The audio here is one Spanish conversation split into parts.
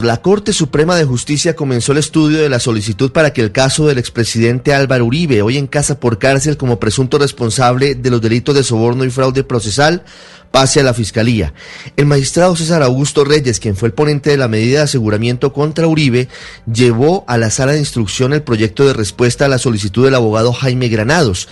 La Corte Suprema de Justicia comenzó el estudio de la solicitud para que el caso del expresidente Álvaro Uribe, hoy en casa por cárcel como presunto responsable de los delitos de soborno y fraude procesal, pase a la Fiscalía. El magistrado César Augusto Reyes, quien fue el ponente de la medida de aseguramiento contra Uribe, llevó a la sala de instrucción el proyecto de respuesta a la solicitud del abogado Jaime Granados,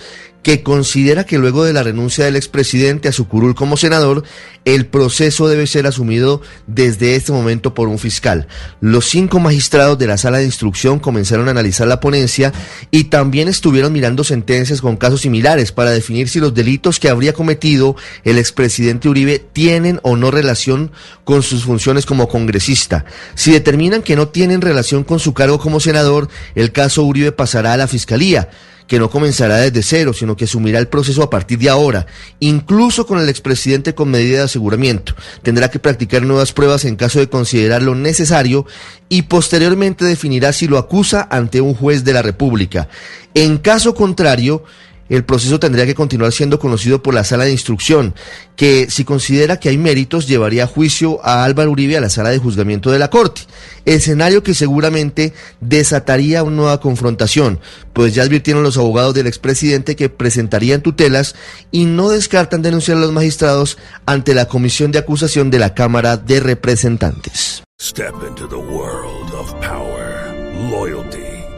que considera que luego de la renuncia del expresidente a su curul como senador, el proceso debe ser asumido desde este momento por un fiscal. Los cinco magistrados de la sala de instrucción comenzaron a analizar la ponencia y también estuvieron mirando sentencias con casos similares para definir si los delitos que habría cometido el expresidente Uribe tienen o no relación con sus funciones como congresista. Si determinan que no tienen relación con su cargo como senador, el caso Uribe pasará a la fiscalía que no comenzará desde cero, sino que asumirá el proceso a partir de ahora, incluso con el expresidente con medida de aseguramiento. Tendrá que practicar nuevas pruebas en caso de considerarlo necesario y posteriormente definirá si lo acusa ante un juez de la República. En caso contrario, el proceso tendría que continuar siendo conocido por la sala de instrucción, que si considera que hay méritos llevaría a juicio a Álvaro Uribe a la sala de juzgamiento de la Corte, escenario que seguramente desataría una nueva confrontación, pues ya advirtieron los abogados del expresidente que presentarían tutelas y no descartan denunciar a los magistrados ante la comisión de acusación de la Cámara de Representantes. Step into the world of power, loyalty.